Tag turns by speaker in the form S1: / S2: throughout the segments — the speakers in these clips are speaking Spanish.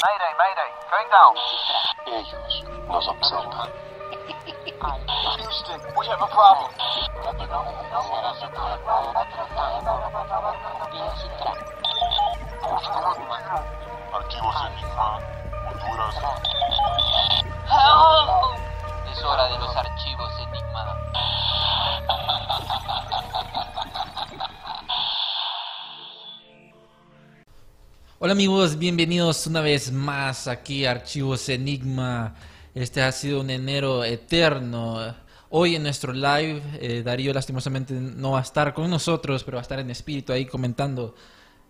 S1: Mayday, mayday, going down.
S2: Ellos nos observan.
S1: Houston, we have a problem.
S2: Archivos Enigma, Honduras.
S3: Help! Es hora de los archivos Enigma.
S4: Hola amigos, bienvenidos una vez más aquí a Archivos Enigma. Este ha sido un enero eterno. Hoy en nuestro live, eh, Darío lastimosamente no va a estar con nosotros, pero va a estar en espíritu ahí comentando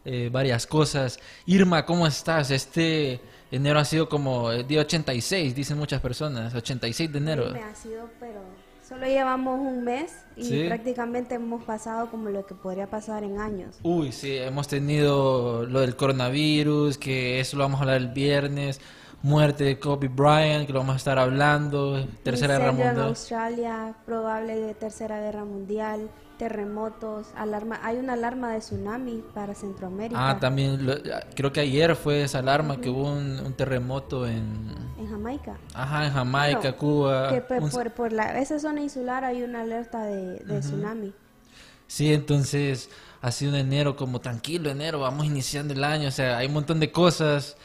S4: eh, varias cosas. Irma, ¿cómo estás? Este enero ha sido como el día 86, dicen muchas personas, 86 de enero.
S5: Ha sido, pero solo llevamos un mes y
S4: Sí.
S5: prácticamente hemos pasado como lo que podría pasar en años.
S4: Uy, sí, hemos tenido lo del coronavirus, que eso lo vamos a hablar el viernes. Muerte de Kobe Bryant, que lo vamos a estar hablando. Tercera Guerra
S5: Incendio en
S4: Mundial.
S5: Australia, probable de tercera guerra mundial, terremotos, alarma, hay una alarma de tsunami para Centroamérica,
S4: Ah, también, lo- creo que ayer fue esa alarma que hubo un, un terremoto en,
S5: en Jamaica.
S4: ajá, en Jamaica,
S5: Bueno,
S4: Cuba.
S5: que pe-
S4: un-
S5: por, por la, esa zona insular hay una alerta de, de tsunami.
S4: Sí, entonces ha sido un enero como tranquilo, enero, vamos iniciando el año, o sea, hay un montón de cosas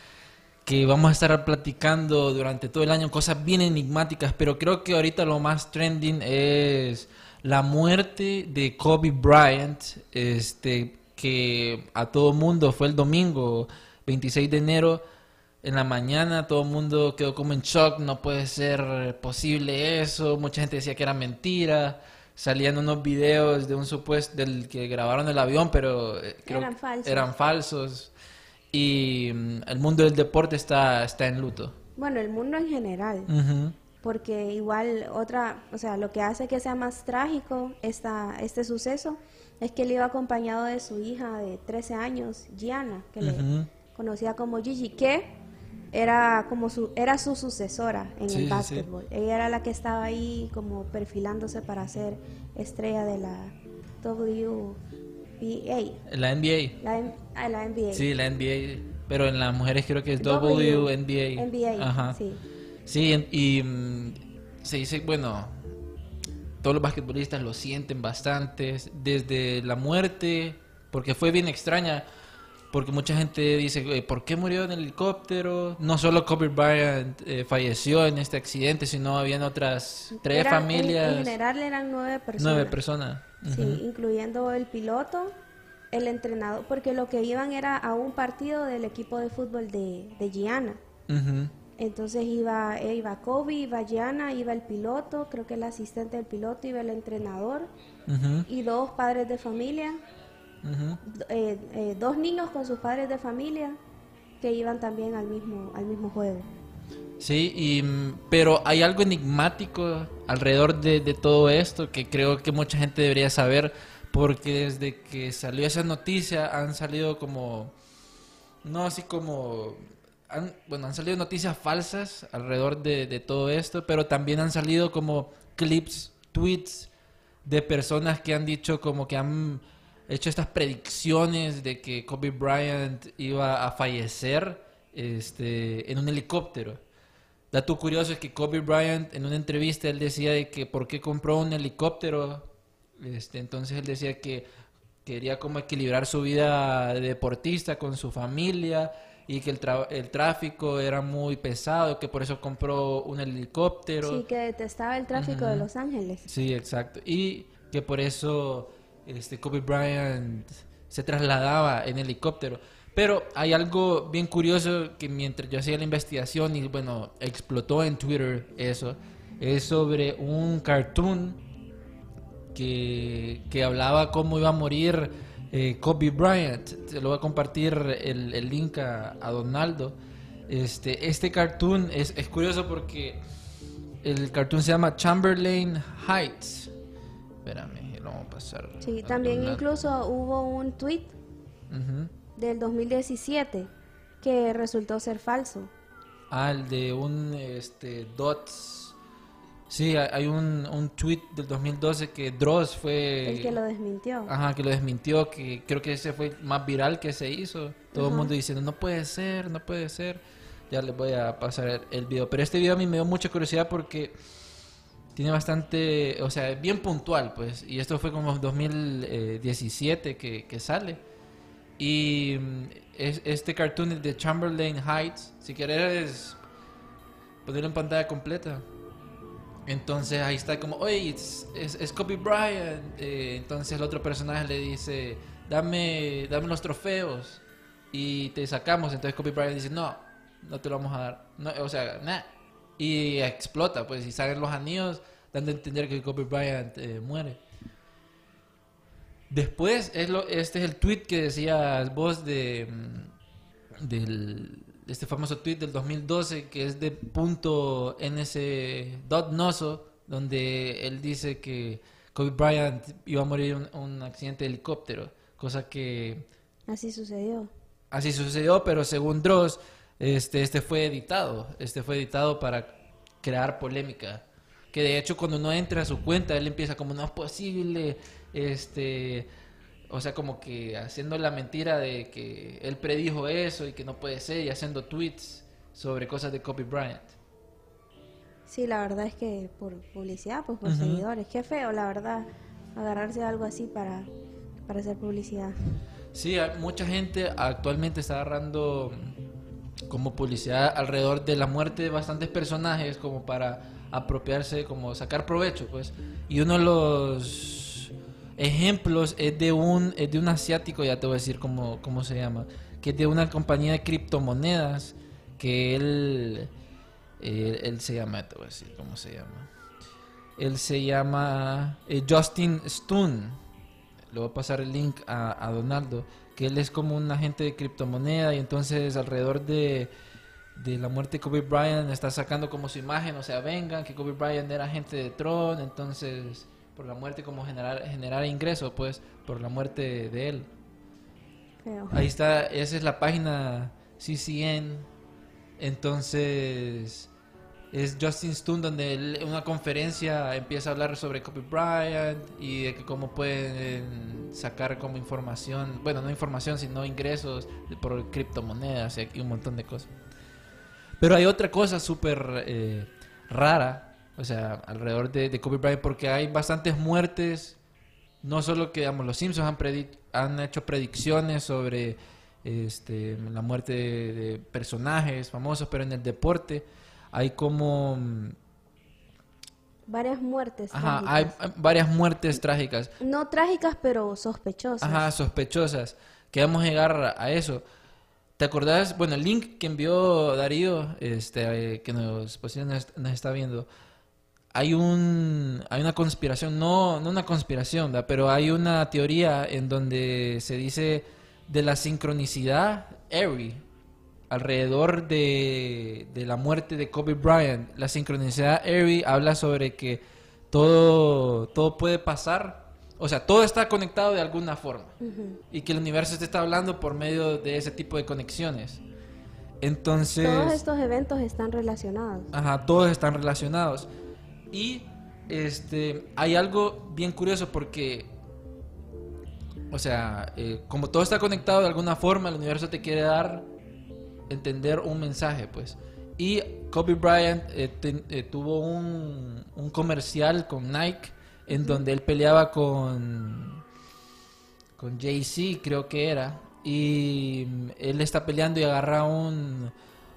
S4: que vamos a estar platicando durante todo el año, cosas bien enigmáticas, pero creo que ahorita lo más trending es la muerte de Kobe Bryant, este, que a todo mundo fue el domingo 26 de enero. En la mañana todo el mundo quedó como en shock, no puede ser posible eso, mucha gente decía que era mentira, salían unos videos de un supuesto del que grabaron el avión, pero eh, creo
S5: Eran
S4: que
S5: falsos.
S4: eran falsos y mm, el mundo del deporte está está en luto.
S5: Bueno, el mundo en general. Porque igual otra, o sea, lo que hace que sea más trágico esta, este suceso es que él iba acompañado de su hija de 13 años, Gianna, que le conocía como Gigi, que era como su, era su sucesora en
S4: Sí,
S5: el básquetbol. Ella era la que estaba ahí como perfilándose para ser estrella de la WBA,
S4: La NBA.
S5: la, M- ah, la NBA.
S4: Sí, la NBA, pero en las mujeres creo que es WNBA.
S5: NBA,
S4: Ajá.
S5: sí.
S4: Sí, y mm, se dice, bueno, todos los basquetbolistas lo sienten bastante, desde la muerte, porque fue bien extraña, porque mucha gente dice, "Oye, ¿por qué murió en el helicóptero? No solo Kobe Bryant eh, falleció en este accidente, sino habían otras tres
S5: en-
S4: familias,
S5: En, general eran nueve personas.
S4: nueve personas.
S5: Sí, incluyendo el piloto, el entrenador, porque lo que iban era a un partido del equipo de fútbol de, de Gianna. Entonces iba, eh, iba Kobe, iba Gianna, iba el piloto, creo que el asistente del piloto, iba el entrenador y dos padres de familia, eh, eh, dos niños con sus padres de familia que iban también al mismo, al mismo juego.
S4: Sí, y, mm, pero hay algo enigmático alrededor de, todo esto que creo que mucha gente debería saber porque desde que salió esa noticia han salido como, no así como, han, bueno, han salido noticias falsas alrededor de, de todo esto, pero también han salido como clips, tweets de personas que han dicho como que han hecho estas predicciones de que Kobe Bryant iba a fallecer este, en un helicóptero. Dato curioso es que Kobe Bryant en una entrevista él decía de que por qué compró un helicóptero. Este, entonces él decía que quería como equilibrar su vida de deportista con su familia y que el, tráfico era muy pesado, que por eso compró un helicóptero.
S5: Sí, que detestaba el tráfico de Los Ángeles.
S4: Sí, exacto. Y que por eso este, Kobe Bryant se trasladaba en helicóptero. Pero hay algo bien curioso que mientras yo hacía la investigación y bueno, explotó en Twitter eso, es sobre un cartoon que, que hablaba cómo iba a morir eh, Kobe Bryant. Te lo voy a compartir el, el link a, a Donaldo. Este, este cartoon es, es curioso porque el cartoon se llama Chamberlain Heights. Espérame, lo vamos a pasar.
S5: Sí,
S4: a
S5: también
S4: Donaldo.
S5: incluso hubo un tweet. Del 2017 que resultó ser falso.
S4: Ah, el de un este, Dots. Sí, hay un, un tweet del 2012 que Dross fue.
S5: El que lo desmintió.
S4: Ajá, que lo desmintió, que creo que ese fue el más viral que se hizo. Todo el mundo diciendo, no puede ser, no puede ser. Ya les voy a pasar el, video. Pero este video a mí me dio mucha curiosidad porque tiene bastante, o sea, es bien puntual, pues. Y esto fue como en 2017 que, que sale. Y mm, es, este cartoon es de Chamberlain Heights. Si quieres ponerlo en pantalla completa. Entonces ahí está como, oye, es, es, Kobe Bryant. Eh, entonces el otro personaje le dice, dame, dame los trofeos y te sacamos. Entonces Kobe Bryant dice, no, no te lo vamos a dar. O sea, nah. Y explota, pues, y salen los anillos dando a entender que Kobe Bryant eh, muere. Después, es lo, este es el tweet que decías vos de, mm, del, de este famoso tweet del 2012 que es de punto donde él dice que Kobe Bryant iba a morir en un, un accidente de helicóptero, cosa que
S5: Así sucedió.
S4: así sucedió, pero según Dross, este, este fue editado, este fue editado para crear polémica. Que de hecho cuando uno entra a su cuenta, él empieza como no es posible, este, o sea, como que haciendo la mentira de que él predijo eso y que no puede ser, y haciendo tweets sobre cosas de Kobe Bryant.
S5: Sí, la verdad es que por publicidad, pues por seguidores. Qué feo, la verdad, agarrarse a algo así para, para hacer publicidad.
S4: Sí, mucha gente actualmente está agarrando como publicidad alrededor de la muerte de bastantes personajes como para apropiarse, como sacar provecho, pues. Y uno de los ejemplos es de un es de un asiático, ya te voy a decir cómo, cómo se llama, que es de una compañía de criptomonedas que él él, se llama, te voy a decir cómo se llama. Él se llama eh, Justin Stun. Le voy a pasar el link a, a Donaldo, que él es como un agente de criptomoneda y entonces alrededor de, de la muerte de Kobe Bryant está sacando como su imagen, o sea, vengan, que Kobe Bryant era agente de Tron, entonces por la muerte como generar, generar ingresos, pues, por la muerte de él. Ahí está, esa es la página CCN. Entonces, es Justin Stone donde él en una conferencia empieza a hablar sobre Kobe Bryant y de que cómo pueden sacar como información, bueno, no información, sino ingresos por criptomonedas y un montón de cosas. Pero hay otra cosa súper eh, rara, o sea, alrededor de, de Kobe Bryant, porque hay bastantes muertes no solo que digamos, los Simpsons han, han hecho predicciones sobre este, la muerte de, de personajes famosos, pero en el deporte hay como mm,
S5: Varias muertes.
S4: ajá, hay varias muertes trágicas,
S5: No trágicas, pero sospechosas.
S4: ajá, sospechosas, que vamos a llegar a- a eso. ¿Te acordás? Bueno, el link que envió Darío, este, eh, que nos, pues, nos, nos está viendo, hay un hay una conspiración, no, no una conspiración, pero hay una teoría en donde se dice de la sincronicidad Airy alrededor de, de la muerte de Kobe Bryant. La sincronicidad Airy habla sobre que todo, todo puede pasar, o sea, todo está conectado de alguna forma y que el universo te está hablando por medio de ese tipo de conexiones. Entonces...
S5: Todos estos eventos están relacionados.
S4: Ajá, todos están relacionados. Y este hay algo bien curioso porque, o sea, eh, como todo está conectado de alguna forma, el universo te quiere dar entender un mensaje, pues. Y Kobe Bryant eh, eh, tuvo un, un comercial con Nike en donde él peleaba con con Jay-Z, creo que era. Y mm, él está peleando y agarra un,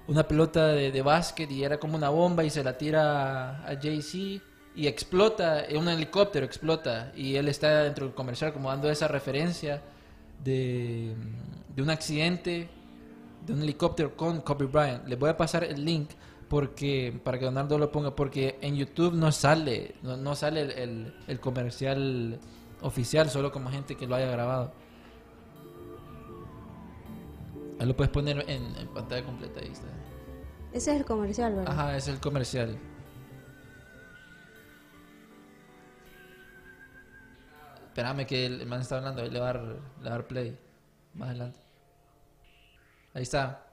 S4: una pelota de, de básquet y era como una bomba y se la tira a Jay-Z y explota, un helicóptero explota. Y él está dentro del comercial como dando esa referencia de, de un accidente de un helicóptero con Kobe Bryant. Les voy a pasar el link porque para que Donaldo lo ponga porque en YouTube no sale no, no sale el, el- el comercial oficial solo como gente que lo haya grabado Ahí lo puedes poner en, en pantalla completa, ahí está.
S5: Ese es el comercial, ¿verdad?
S4: Ajá, es el comercial. Espérame que el man está hablando, ahí le va a dar, le va a dar play. Más adelante. Ahí está.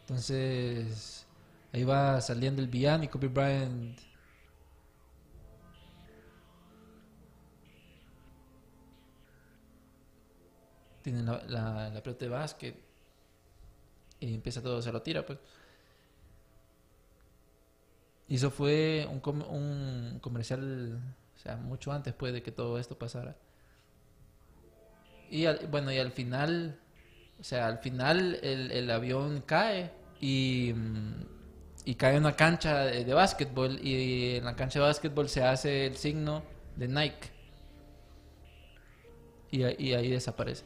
S4: Entonces, ahí va saliendo el villano y Kobe Bryant. Tiene la, la, la pelota de básquet. Y empieza todo, se lo tira, pues. Y eso fue un, com- un comercial, o sea, mucho antes pues de que todo esto pasara. Y al- bueno, y al final, o sea, al final el, el avión cae y, y cae en una cancha de, de básquetbol y en la cancha de básquetbol se hace el signo de Nike. Y ahí desaparece.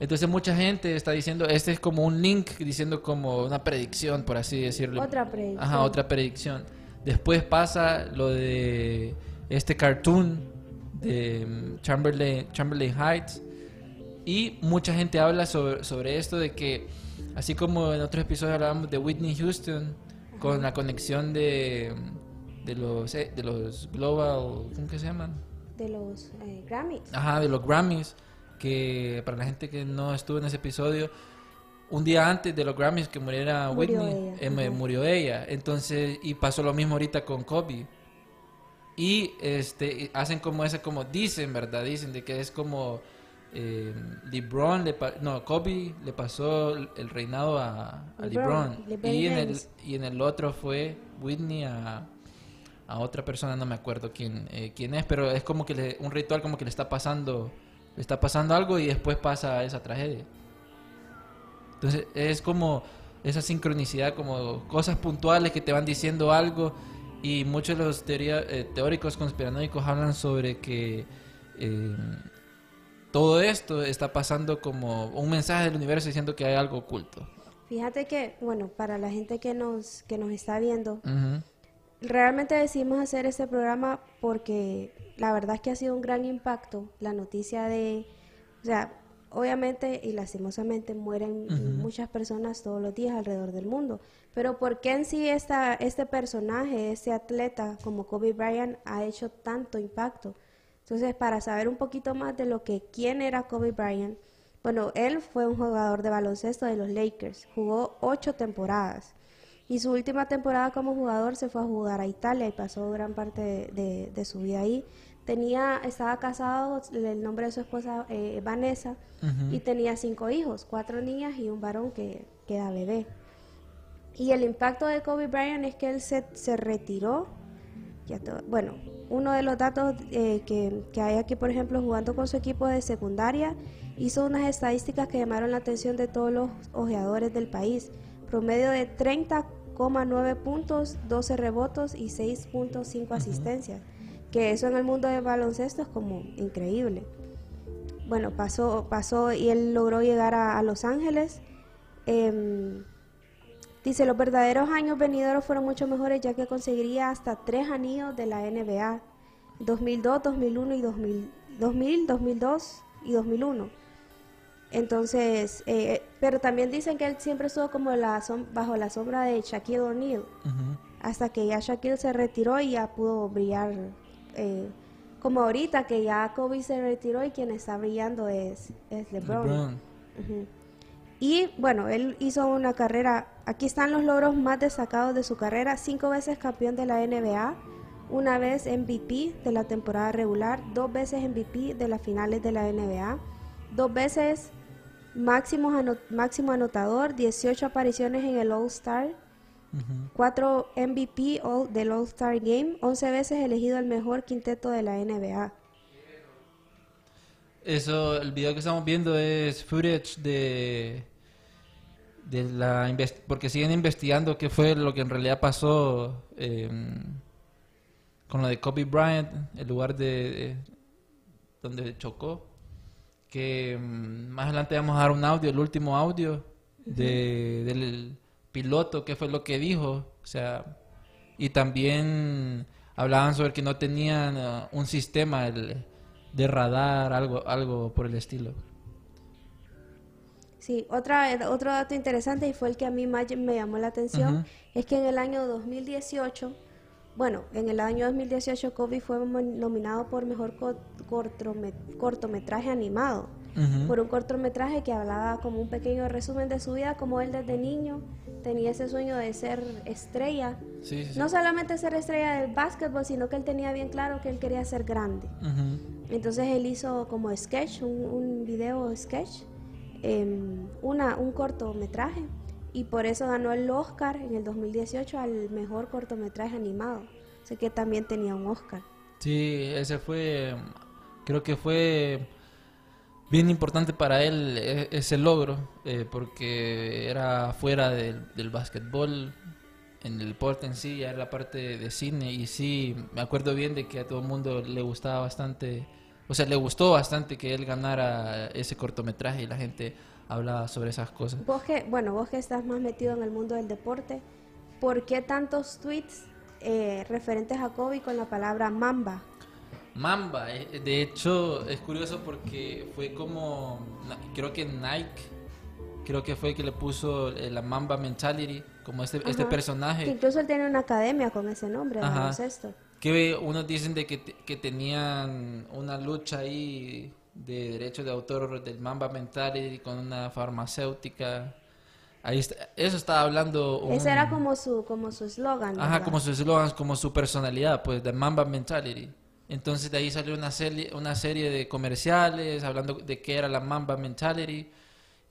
S4: Entonces mucha gente está diciendo, este es como un link diciendo como una predicción, por así decirlo.
S5: Otra predicción.
S4: Ajá, otra predicción. Después pasa lo de este cartoon de mm, Chamberlain, Chamberlain Heights. Y mucha gente habla sobre, sobre esto de que, así como en otros episodios hablábamos de Whitney Houston, con la conexión de, de, los, eh, de los Global, ¿cómo que se llaman?
S5: De los eh, Grammys.
S4: Ajá, de los Grammys, que para la gente que no estuvo en ese episodio, un día antes de los Grammys que muriera
S5: Murió
S4: Whitney,
S5: ella,
S4: eh, murió ella. Entonces, y pasó lo mismo ahorita con Kobe. Y este hacen como ese, como dicen, ¿verdad? Dicen de que es como eh, LeBron, le no, Kobe le pasó el reinado a, a
S5: LeBron,
S4: y, en el, y en el otro fue Whitney a, a otra persona, no me acuerdo quién, eh, quién es, pero es como que le- un ritual como que le está pasando, está pasando algo y después pasa esa tragedia. Entonces es como esa sincronicidad, como cosas puntuales que te van diciendo algo y muchos de los teoría- eh, teóricos conspiranoicos hablan sobre que eh, todo esto está pasando como un mensaje del universo diciendo que hay algo oculto.
S5: Fíjate que, bueno, para la gente que nos, que nos está viendo. Realmente decidimos hacer este programa porque la verdad es que ha sido un gran impacto la noticia de, o sea, obviamente y lastimosamente mueren muchas personas todos los días alrededor del mundo, pero ¿por qué en sí esta, este personaje, este atleta como Kobe Bryant ha hecho tanto impacto? Entonces, para saber un poquito más de lo que quién era Kobe Bryant, bueno, él fue un jugador de baloncesto de los Lakers, jugó ocho temporadas. Y su última temporada como jugador se fue a jugar a Italia y pasó gran parte de, de- de su vida ahí. Tenía, estaba casado, el nombre de su esposa eh, Vanessa, y tenía cinco hijos, cuatro niñas y un varón que, que era bebé. Y el impacto de Kobe Bryant es que él se, se retiró. Ya to- bueno, uno de los datos eh, que, que hay aquí, por ejemplo, jugando con su equipo de secundaria, hizo unas estadísticas que llamaron la atención de todos los ojeadores del país. Promedio de 30,9 puntos, 12 rebotos y 6.5 asistencias. Que eso en el mundo del baloncesto es como increíble. Bueno, pasó, pasó y él logró llegar a, a Los Ángeles. Em, Dice, los verdaderos años venideros fueron mucho mejores ya que conseguiría hasta tres anillos de la NBA. 2002, 2001 y 2000, 2000 2002 y 2001. Entonces, eh, pero también dicen que él siempre estuvo como la bajo la sombra de Shaquille O'Neal. Hasta que ya Shaquille se retiró y ya pudo brillar. eh, como ahorita que ya Kobe se retiró y quien está brillando es, es LeBron. Y bueno, él hizo una carrera, aquí están los logros más destacados de su carrera, cinco veces campeón de la NBA, una vez MVP de la temporada regular, dos veces MVP de las finales de la NBA, dos veces máximo, ano- máximo anotador, 18 apariciones en el All-Star, cuatro MVP all- del All-Star Game, 11 veces elegido el mejor quinteto de la NBA.
S4: Eso, el video que estamos viendo es footage de de la porque siguen investigando qué fue lo que en realidad pasó em, con lo de Kobe Bryant, el lugar de, de- donde chocó. Que em, más adelante vamos a dar un audio, el último audio de, del piloto, qué fue lo que dijo, o sea, y también hablaban sobre que no tenían eh, un sistema el- de radar, algo, algo por el estilo.
S5: Sí, otra, otro dato interesante y fue el que a mí más me llamó la atención, es que en el año 2018, bueno, en el año 2018 Kobe fue nominado por mejor cortometraje animado, por un cortometraje que hablaba como un pequeño resumen de su vida, como él desde niño tenía ese sueño de ser estrella,
S4: Sí, sí, sí.
S5: no solamente ser estrella del básquetbol, sino que él tenía bien claro que él quería ser grande. Entonces él hizo como sketch, un, un video sketch, em, una, un cortometraje, y por eso ganó el Oscar en el 2018 al mejor cortometraje animado. Así que también tenía un Oscar.
S4: Sí, ese fue, creo que fue bien importante para él e- ese logro, eh, porque era fuera del, del básquetbol, en el deporte en sí, ya era la parte de cine, y sí, me acuerdo bien de que a todo el mundo le gustaba bastante, o sea, le gustó bastante que él ganara ese cortometraje y la gente hablaba sobre esas cosas.
S5: Vos que, bueno, vos que estás más metido en el mundo del deporte, ¿por qué tantos tweets eh, referentes a Kobe con la palabra mamba?
S4: Mamba, eh, de hecho es curioso porque fue como, creo que Nike, creo que fue que le puso eh, la Mamba Mentality, como este, este
S5: Ajá. Que
S4: personaje,
S5: incluso él tiene una academia con ese nombre,
S4: Ajá. que unos dicen de que, que tenían una lucha ahí de derechos de autor del Mamba Mentality con una farmacéutica. Ahí está- eso estaba hablando un-
S5: Ese era como su como su eslogan.
S4: Ajá, como su eslogan, como su personalidad, pues, de Mamba Mentality. Entonces de ahí salió una serie, una serie de comerciales hablando de qué era la Mamba Mentality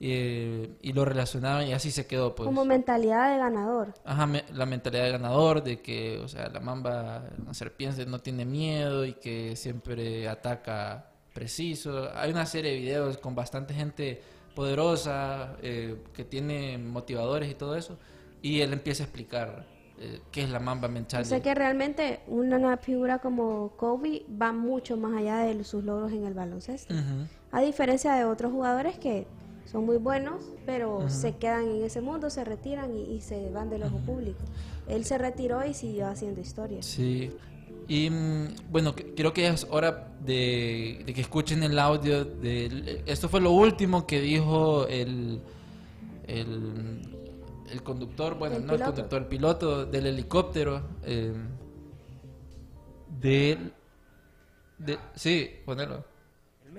S4: eh, y lo relacionaban y así se quedó, pues.
S5: Como mentalidad de ganador.
S4: Ajá, me- la mentalidad de ganador, de que, o sea, la mamba, la serpiente no tiene miedo y que siempre ataca preciso. Hay una serie de videos con bastante gente poderosa eh, que tiene motivadores y todo eso. Y él empieza a explicar eh, qué es la mamba
S5: O
S4: mental.
S5: sea que realmente una, una figura como Kobe va mucho más allá de sus logros en el baloncesto.
S4: Ujú.
S5: A diferencia de otros jugadores que son muy buenos, pero se quedan en ese mundo, se retiran y, y se van del ojo público. Él se retiró y siguió haciendo historia.
S4: Sí. Y mm, bueno, creo que es hora de, de que escuchen el audio. De, esto fue lo último que dijo el, el, el conductor, bueno,
S5: El
S4: no el conductor, el piloto del helicóptero. eh, del- de, sí, ponelo.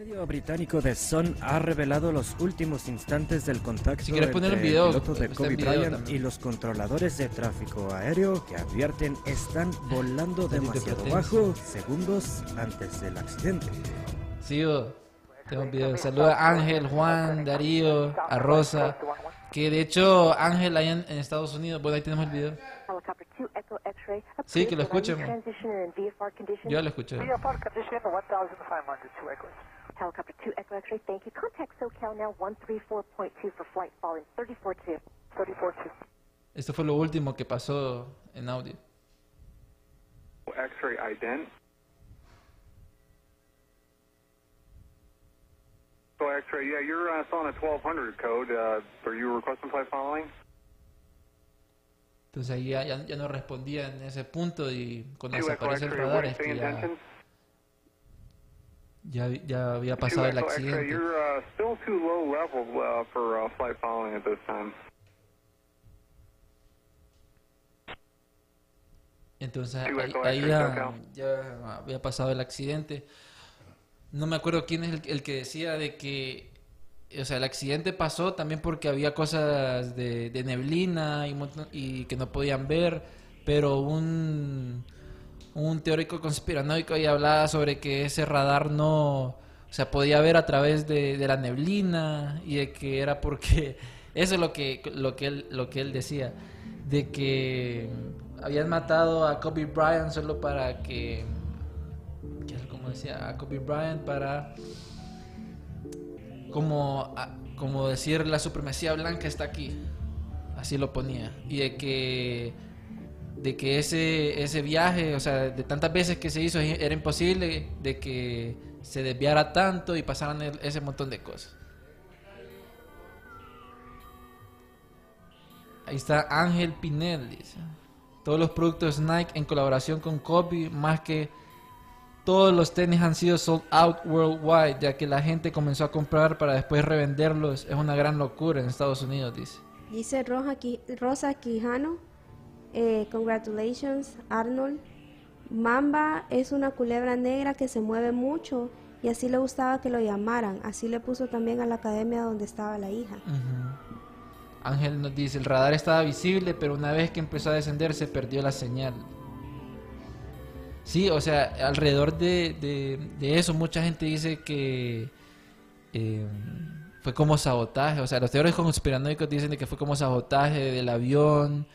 S6: El medio británico The Sun ha revelado los últimos instantes del contacto
S4: Si quieres poner
S6: entre
S4: un video,
S6: el piloto de Kobe Bryant y los controladores de tráfico aéreo que advierten están volando demasiado bajo segundos antes del accidente.
S4: Sí, yo tengo un video. Saluda a Ángel, Juan, Darío, a Rosa. Que de hecho, Ángel allá en, en Estados Unidos, bueno, ahí tenemos el video.
S7: Helicopter 2 Echo X-ray.
S4: Sí, que lo escuchen. Yo lo escuché.
S1: VFR condition 1500 to Echoes.
S7: Helicopter 2 Echo X-ray, thank you. Contact SoCal now 134.2 for flight following 34-2.
S1: 34-2.
S4: Esto fue lo último que pasó en audio.
S2: X-ray ident. So X-ray, yeah, you're uh, still on a 1200 code. Uh, are you requesting flight following?
S4: Entonces ahí ya, ya, ya no respondía en ese punto y cuando
S2: Two Echo
S4: desaparece el radar es que ya,
S2: intentions?
S4: Ya, ya había pasado el accidente.
S2: uh, uh, uh.
S4: Entonces ahí, ya, ya había pasado el accidente. No me acuerdo quién es el, el que decía de que, o sea, el accidente pasó también porque había cosas de, de neblina y, y que no podían ver, pero un, un teórico conspiranoico ahí hablaba sobre que ese radar no, o sea, podía ver a través de, de la neblina y de que era porque, eso es lo que, lo que, él, lo que él decía, de que habían matado a Kobe Bryant solo para que, como decía, a Kobe Bryant para como, como decir la supremacía blanca está aquí, así lo ponía, y de que de que ese ese viaje, o sea, de tantas veces que se hizo era imposible de que se desviara tanto y pasaran ese montón de cosas. Ahí está Ángel Pinel, dice. Todos los productos Nike en colaboración con Kobe, más que todos los tenis han sido sold out worldwide, ya que la gente comenzó a comprar para después revenderlos. Es una gran locura en Estados Unidos, dice.
S5: Dice Rosa Quijano, eh, congratulations Arnold. Mamba es una culebra negra que se mueve mucho y así le gustaba que lo llamaran. Así le puso también a la academia donde estaba la hija.
S4: Ángel nos dice, el radar estaba visible, pero una vez que empezó a descender se perdió la señal. Sí, o sea, alrededor de, de- eso mucha gente dice que eh, fue como sabotaje. O sea, los teóricos conspiranoicos dicen que fue como sabotaje del avión.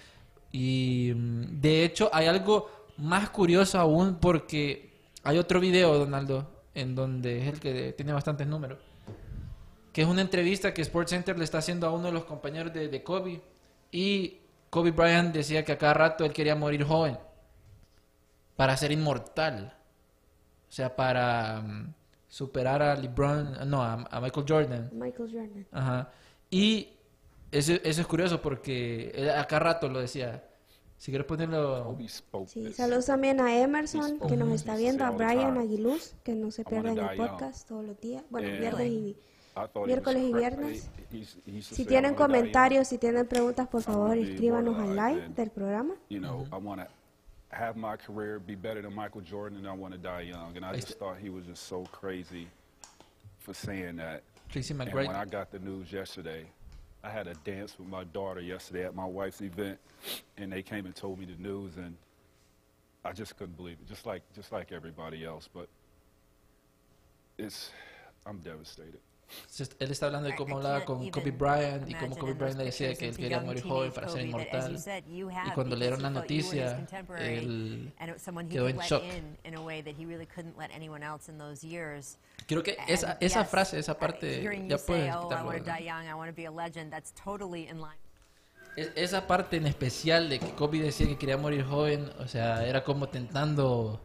S4: Y mm, de hecho hay algo más curioso aún porque hay otro video, Donaldo, en donde es el que tiene bastantes números que es una entrevista que SportsCenter le está haciendo a uno de los compañeros de, de Kobe. Y Kobe Bryant decía que a cada rato él quería morir joven. Para ser inmortal. O sea, para mm, superar a LeBron, no, a, a Michael Jordan.
S5: Michael Jordan.
S4: Ajá. Y eso, eso es curioso porque él a cada rato lo decía. Si quieres ponerlo...
S5: Sí, saludos también a Emerson, que nos está viendo, a Brian Aguiluz, que no se pierden el podcast todos los días, bueno,
S8: Yeah.
S5: viernes y, miércoles y viernes. Si tienen comentarios, si tienen preguntas, por favor, escríbanos al live del programa.
S8: You know, I want to have my career be better than Michael Jordan, and I want to die young. And I just thought he was just so crazy for saying that.
S4: Tracy
S8: And
S4: McGrady.
S8: when I got the news yesterday, I had a dance with my daughter yesterday at my wife's event, and they came and told me the news, and I just couldn't believe it, just like just like everybody else. But it's, I'm devastated.
S4: Él está hablando de cómo hablaba con Kobe Bryant y cómo Kobe Bryant le decía que él quería morir joven para ser inmortal. Y cuando le dieron la noticia, él quedó en shock. Creo que esa, esa frase, esa parte, ya puedes
S9: oh,
S4: quitarlo. Es- Esa parte en especial de que Kobe decía que quería morir joven, o sea, era como tentando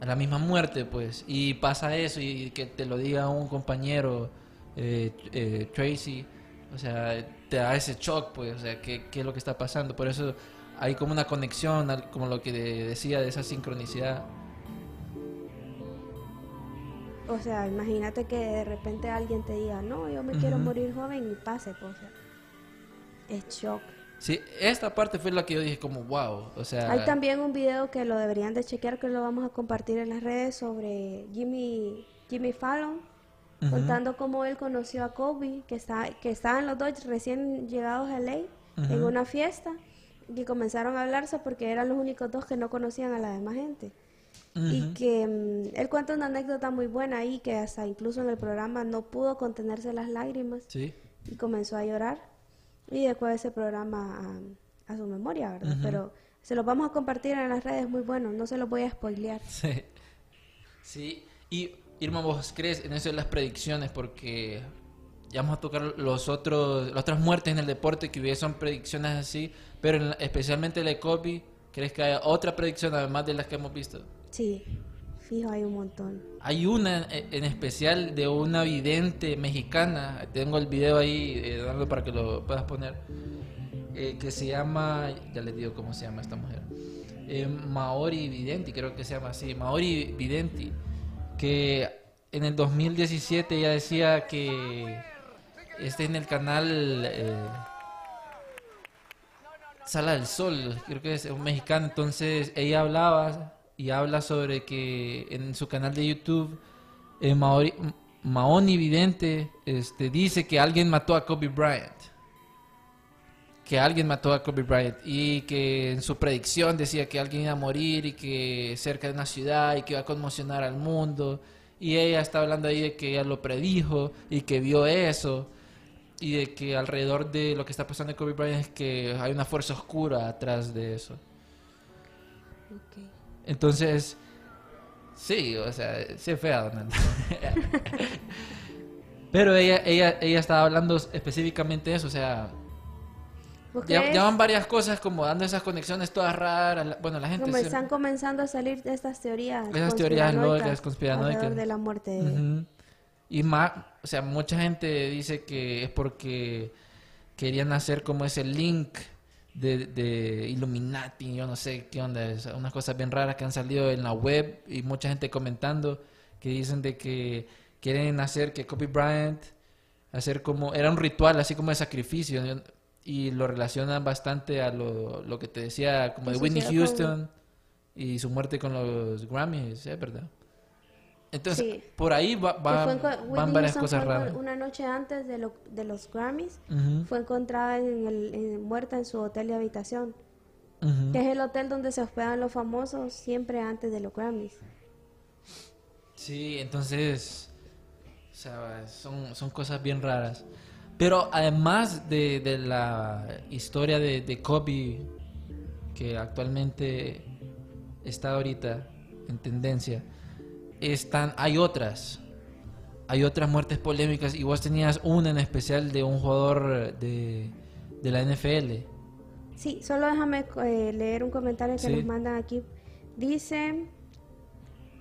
S4: a la misma muerte, pues. Y pasa eso y que te lo diga un compañero, eh, eh, Tracy, o sea, te da ese shock, pues, o sea, ¿qué, qué es lo que está pasando? Por eso hay como una conexión, como lo que de- decía de esa sincronicidad.
S5: O sea, imagínate que de repente alguien te diga, no, yo me quiero morir joven y pase, pues, o sea, es shock.
S4: Sí, esta parte fue la que yo dije como, wow, o sea...
S5: Hay también un video que lo deberían de chequear, que lo vamos a compartir en las redes sobre Jimmy, Jimmy Fallon, Contando cómo él conoció a Kobe, que, está, que estaban los dos recién llegados a LA en una fiesta y comenzaron a hablarse porque eran los únicos dos que no conocían a la demás gente. Y que mm, él cuenta una anécdota muy buena ahí, que hasta incluso en el programa no pudo contenerse las lágrimas
S4: Sí.
S5: y comenzó a llorar. Y después de ese programa a, a su memoria, ¿verdad? Pero se los vamos a compartir en las redes, muy bueno, no se los voy a spoilear.
S4: Sí. Sí. Y Irma, ¿vos crees en eso de las predicciones? Porque ya vamos a tocar los otros, las otras muertes en el deporte que hubiera son predicciones así, pero en especialmente la de Kobe, ¿crees que hay otra predicción además de las que hemos visto?
S5: Sí, fijo, hay un montón.
S4: Hay una en, en especial de una vidente mexicana, tengo el video ahí, eh, para que lo puedas poner, eh, que se llama, ya les digo cómo se llama esta mujer, eh, Maori Videnti, creo que se llama así, Maori Videnti, que en el 2017 ella decía que este en el canal eh, Sala del Sol, creo que es un mexicano, entonces ella hablaba y habla sobre que en su canal de YouTube eh, Maoni Vidente este, dice que alguien mató a Kobe Bryant. Que alguien mató a Kobe Bryant y que en su predicción decía que alguien iba a morir y que cerca de una ciudad y que iba a conmocionar al mundo. Y ella está hablando ahí de que ella lo predijo y que vio eso y de que alrededor de lo que está pasando en Kobe Bryant es que hay una fuerza oscura atrás de eso. Entonces, sí, o sea, sí es fea, Donald. Pero ella, ella, ella estaba hablando específicamente de eso, o sea,
S5: ¿Vos
S4: ya, van varias cosas como dando esas conexiones todas raras. Bueno, la gente
S5: Como
S4: se-
S5: están comenzando a salir estas teorías
S4: Esas teorías locas, conspiranoicas.
S5: de la muerte de...
S4: Ujú. Y más, o sea, mucha gente dice que es porque querían hacer como ese link de, de Illuminati, yo no sé qué onda, es unas cosas bien raras que han salido en la web y mucha gente comentando que dicen de que quieren hacer que Kobe Bryant hacer como era un ritual así como de sacrificio. Y lo relacionan bastante a lo, lo que te decía como de Whitney Houston y su muerte con los Grammys, es verdad. Entonces,
S5: Sí.
S4: por ahí va- va-
S5: fue
S4: van
S5: Whitney
S4: varias
S5: Houston
S4: cosas raras.
S5: Una noche antes de, lo- de los Grammys, fue encontrada en el, en- muerta en su hotel de habitación, que es el hotel donde se hospedan los famosos siempre antes de los Grammys.
S4: Sí, entonces, o sea, son, son cosas bien raras. Pero además de, de la historia de, de Kobe, que actualmente está ahorita en tendencia, están, hay otras. Hay otras muertes polémicas y vos tenías una en especial de un jugador de, de la NFL.
S5: Sí, solo déjame eh, leer un comentario que
S4: Sí.
S5: nos mandan aquí. Dice,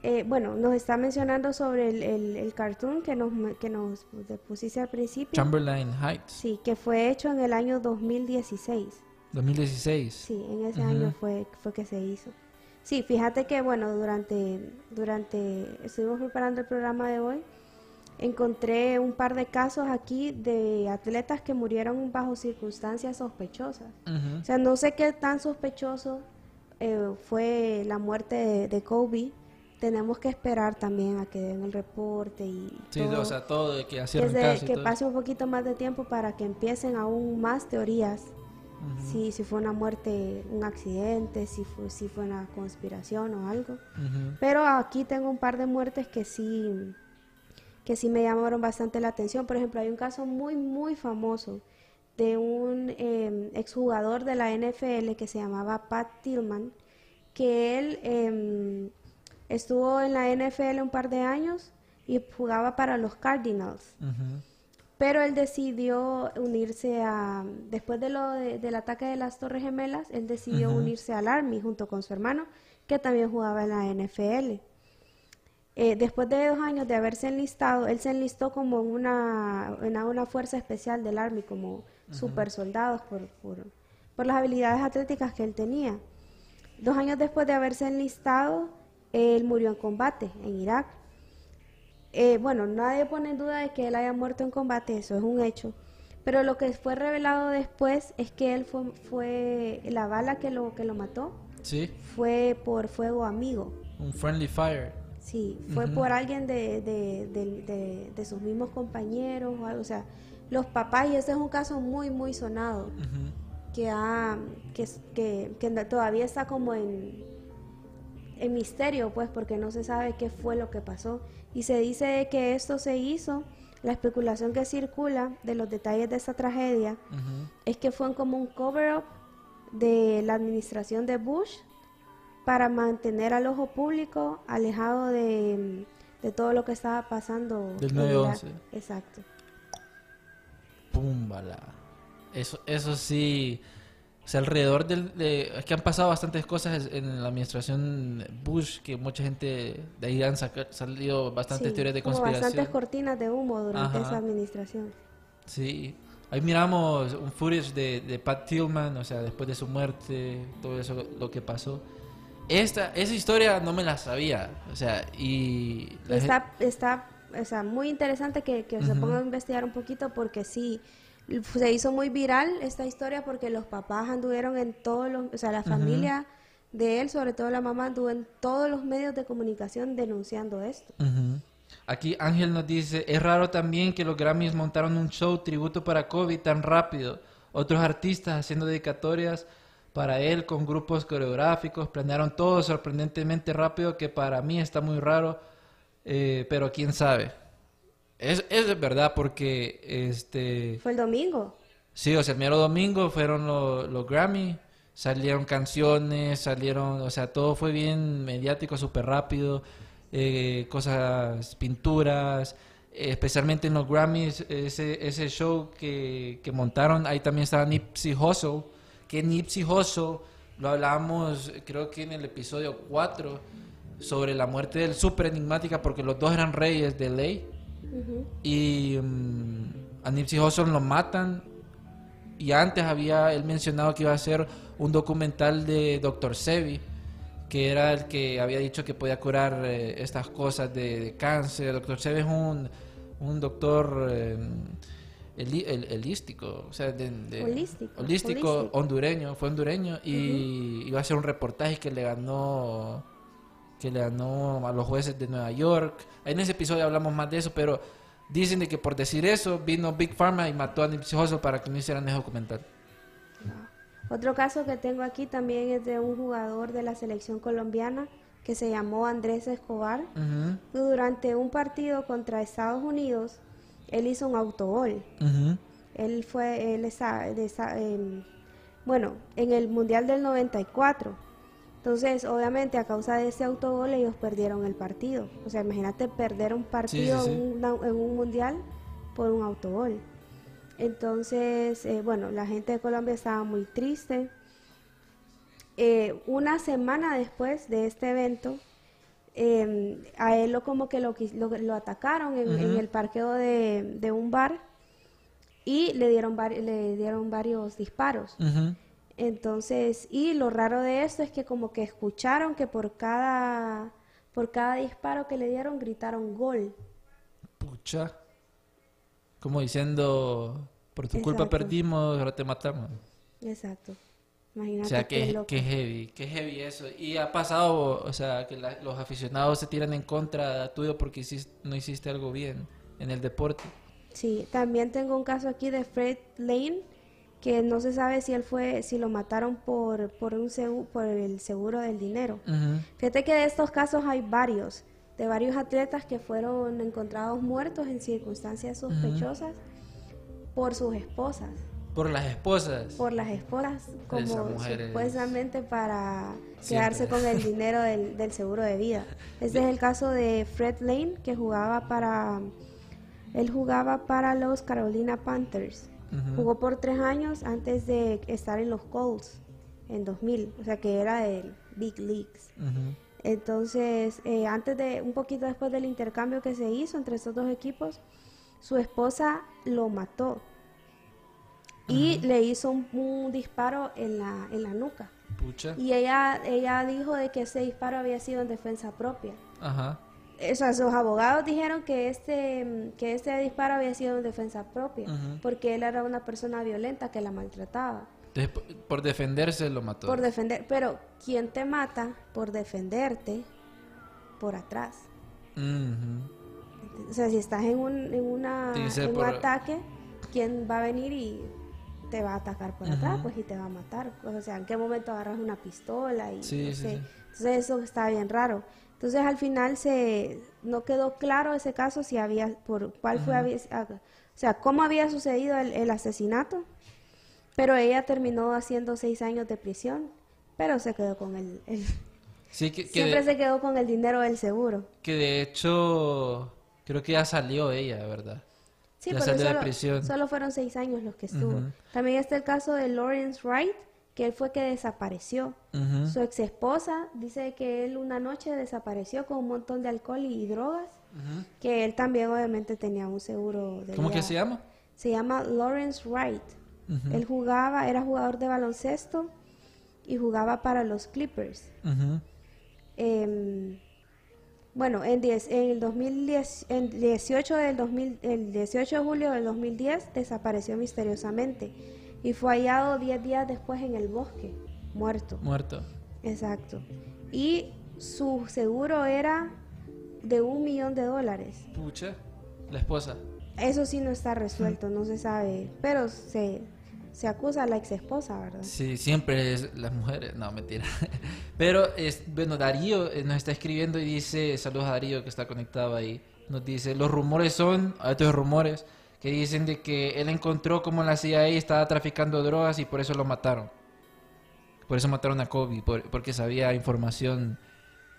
S5: eh, bueno, nos está mencionando sobre el, el, el cartoon que nos, que nos pusiste al principio.
S4: Chamberlain Heights,
S5: Sí, que fue hecho en el año 2016.
S4: 2016.
S5: Sí, en ese año fue, fue que se hizo. Sí, fíjate que, bueno, durante, durante, estuvimos preparando el programa de hoy, encontré un par de casos aquí de atletas que murieron bajo circunstancias sospechosas. O sea, no sé qué tan sospechoso eh, fue la muerte de, de Kobe. Tenemos que esperar también a que den el reporte y
S4: Sí,
S5: todo.
S4: o sea, todo de que y
S5: que
S4: todo.
S5: pase un poquito más de tiempo para que empiecen aún más teorías. Si, si fue una muerte, un accidente, si fue, si fue una conspiración o algo. Pero aquí tengo un par de muertes que sí, que sí me llamaron bastante la atención. Por ejemplo, hay un caso muy, muy famoso de un eh, exjugador de la NFL que se llamaba Pat Tillman, que él eh, estuvo en la NFL un par de años y jugaba para los Cardinals. Pero él decidió unirse a, después de lo de- del ataque de las Torres Gemelas, él decidió unirse al Army junto con su hermano, que también jugaba en la NFL. Eh, después de dos años de haberse enlistado, él se enlistó como en una, en una fuerza especial del Army, como super soldados por, por, por las habilidades atléticas que él tenía. Dos años después de haberse enlistado, él murió en combate en Irak. Eh, bueno, nadie pone en duda de que él haya muerto en combate, eso es un hecho. Pero lo que fue revelado después es que él fue, fue la bala que lo, que lo mató
S4: Sí,
S5: fue por fuego amigo.
S4: un friendly fire.
S5: Sí, fue por alguien de, de, de- sus mismos compañeros o algo. O sea, los papás, y ese es un caso muy, muy sonado, que, ha, que, que, que todavía está como en, en misterio, pues, porque no se sabe qué fue lo que pasó. Y se dice que esto se hizo, la especulación que circula de los detalles de esta tragedia es que fue como un cover-up de la administración de Bush para mantener al ojo público alejado de, de todo lo que estaba pasando.
S4: Del
S5: en
S4: 9/11.
S5: Irak. Exacto.
S4: Púmbala. Eso, eso sí. O sea, alrededor del. De, es que han pasado bastantes cosas en la administración Bush que mucha gente de ahí han saca- salido bastantes
S5: Sí,
S4: teorías de conspiración.
S5: bastantes cortinas de humo durante
S4: Ajá.
S5: esa administración.
S4: Sí. Ahí miramos un footage de, de Pat Tillman, o sea, después de su muerte, todo eso, lo que pasó. Esta, esa historia no me la sabía, o sea, y... la gen-
S5: Está, está o sea, muy interesante que, que se
S4: Ujú.
S5: ponga a investigar un poquito porque sí, se hizo muy viral esta historia porque los papás anduvieron en todos los, o sea, la familia de él, sobre todo la mamá, anduvo en todos los medios de comunicación denunciando esto.
S4: Aquí Ángel nos dice, es raro también que los Grammys montaron un show tributo para Kobe tan rápido. Otros artistas haciendo dedicatorias para él con grupos coreográficos, planearon todo sorprendentemente rápido que para mí está muy raro, eh, pero quién sabe. Es, es verdad porque este
S5: Fue el domingo.
S4: Sí, o sea, el mero domingo fueron lo- los Grammy, salieron canciones, salieron, o sea, todo fue bien mediático, súper rápido, eh, cosas, pinturas, eh, especialmente en los Grammys, ese, ese show que, que montaron, ahí también estaba Nipsey Hussle, que Nipsey Hussle, lo hablábamos creo que en el episodio 4, sobre la muerte del súper enigmática, porque los dos eran reyes de ley,
S5: Ujú.
S4: y mm, a Nipsey Hussle lo matan y antes había él mencionado que iba a hacer un documental de Dr. Sebi, que era el que había dicho que podía curar eh, estas cosas de, de cáncer. Dr. Sebi es un, un doctor eh, eli- el- elístico, o sea, de, de-
S5: Holístico,
S4: holístico,
S5: holístico.
S4: hondureño, fue hondureño y iba a hacer un reportaje que le ganó que le ganó a los jueces de Nueva York. En ese episodio hablamos más de eso, pero dicen de que por decir eso vino Big Pharma y mató a Nipsey Hussle para que no hicieran ese documental.
S5: Otro caso que tengo aquí también es de un jugador de la selección colombiana que se llamó Andrés Escobar. Durante un partido contra Estados Unidos, él hizo un autogol. Él fue, él esa- de esa- em, bueno, en el Mundial del 94. Entonces, obviamente, a causa de ese autogol, ellos perdieron el partido. O sea, imagínate perder un partido
S4: sí.
S5: En, una- en un Mundial por un autogol. Entonces, eh, bueno, la gente de Colombia estaba muy triste. Eh, una semana después de este evento, eh, a él lo como que lo, lo, lo atacaron en, el parqueo de, de un bar y le dieron, le dieron varios disparos.
S4: ujú.
S5: Entonces, y lo raro de esto es que como que escucharon que por cada, por cada disparo que le dieron gritaron gol.
S4: Pucha. Como diciendo, por tu culpa perdimos, ahora te matamos.
S5: Exacto.
S4: O
S5: Imagínate
S4: sea,
S5: qué
S4: que, que heavy, que heavy eso. Y ha pasado, o sea, que la- los aficionados se tiran en contra tuyo porque hiciste- no hiciste algo bien en el deporte.
S5: Sí, también tengo un caso aquí de Fred Lane, que no se sabe si él fue, si lo mataron por, por un segu- por el seguro del dinero. Fíjate que de estos casos hay varios, de varios atletas que fueron encontrados muertos en circunstancias sospechosas por sus esposas,
S4: Por las esposas.
S5: por las esposas como supuestamente para
S4: Siempre.
S5: quedarse con el dinero del, del seguro de vida. Este es el caso de Fred Lane que jugaba para, él jugaba para los Carolina Panthers. Jugó por tres años antes de estar en los Colts en 2000, o sea que era del Big Leagues. Entonces, eh, antes de, un poquito después del intercambio que se hizo entre estos dos equipos, su esposa lo mató y le hizo un, un disparo en la, en la nuca.
S4: Pucha.
S5: Y ella, ella dijo de que ese disparo había sido en defensa propia.
S4: Ajá.
S5: Sea, sus abogados dijeron que este, que este disparo había sido en defensa propia, porque él era una persona violenta que la maltrataba.
S4: Entonces, por- defenderse lo mató.
S5: Por defender, pero ¿quién te mata por defenderte por atrás? O sea, si estás en un, en una, en un
S4: por-
S5: ataque, ¿quién va a venir y te va a atacar por atrás? Pues y te va a matar. O sea, ¿en qué momento agarras una pistola? Y,
S4: Sí,
S5: no
S4: sí,
S5: sé.
S4: sí.
S5: Entonces eso está bien raro. Entonces al final se no quedó claro ese caso si había por cuál fue había- ah, o sea cómo había sucedido el, el asesinato. Pero ella terminó haciendo seis años de prisión pero se quedó con el, el-
S4: Sí, que, que
S5: siempre
S4: de,
S5: se quedó con el dinero del seguro.
S4: Que de hecho creo que ya salió ella, ¿verdad?
S5: sí
S4: Ya
S5: pero
S4: salió de
S5: solo,
S4: prisión.
S5: solo fueron seis años los que estuvo. También está el caso de Lawrence Wright que él fue que desapareció. Su ex esposa dice que él una noche desapareció con un montón de alcohol y, drogas, que él también obviamente tenía un seguro de
S4: ¿Cómo
S5: vida.
S4: que se llama?
S5: Se llama Lawrence Wright. Él jugaba, era jugador de baloncesto y jugaba para los Clippers. Em, bueno, en, 10 en el 2010, en 18 del 2000, el 18 de julio del 2010 desapareció misteriosamente y fue hallado 10 días después en el bosque, muerto.
S4: Muerto.
S5: Exacto. Y su seguro era de un millón de dólares.
S4: Pucha. La esposa.
S5: Eso sí no está resuelto, no se sabe, pero se, se acusa a la ex esposa, ¿verdad?
S4: Sí, siempre es las mujeres. No, mentira. Pero, es, bueno, Darío eh, nos está escribiendo y dice, saludos a Darío que está conectado ahí. Nos dice, los rumores son, otros rumores, que dicen de que él encontró como la CIA estaba traficando drogas y por eso lo mataron. Por eso mataron a Kobe, por- porque sabía información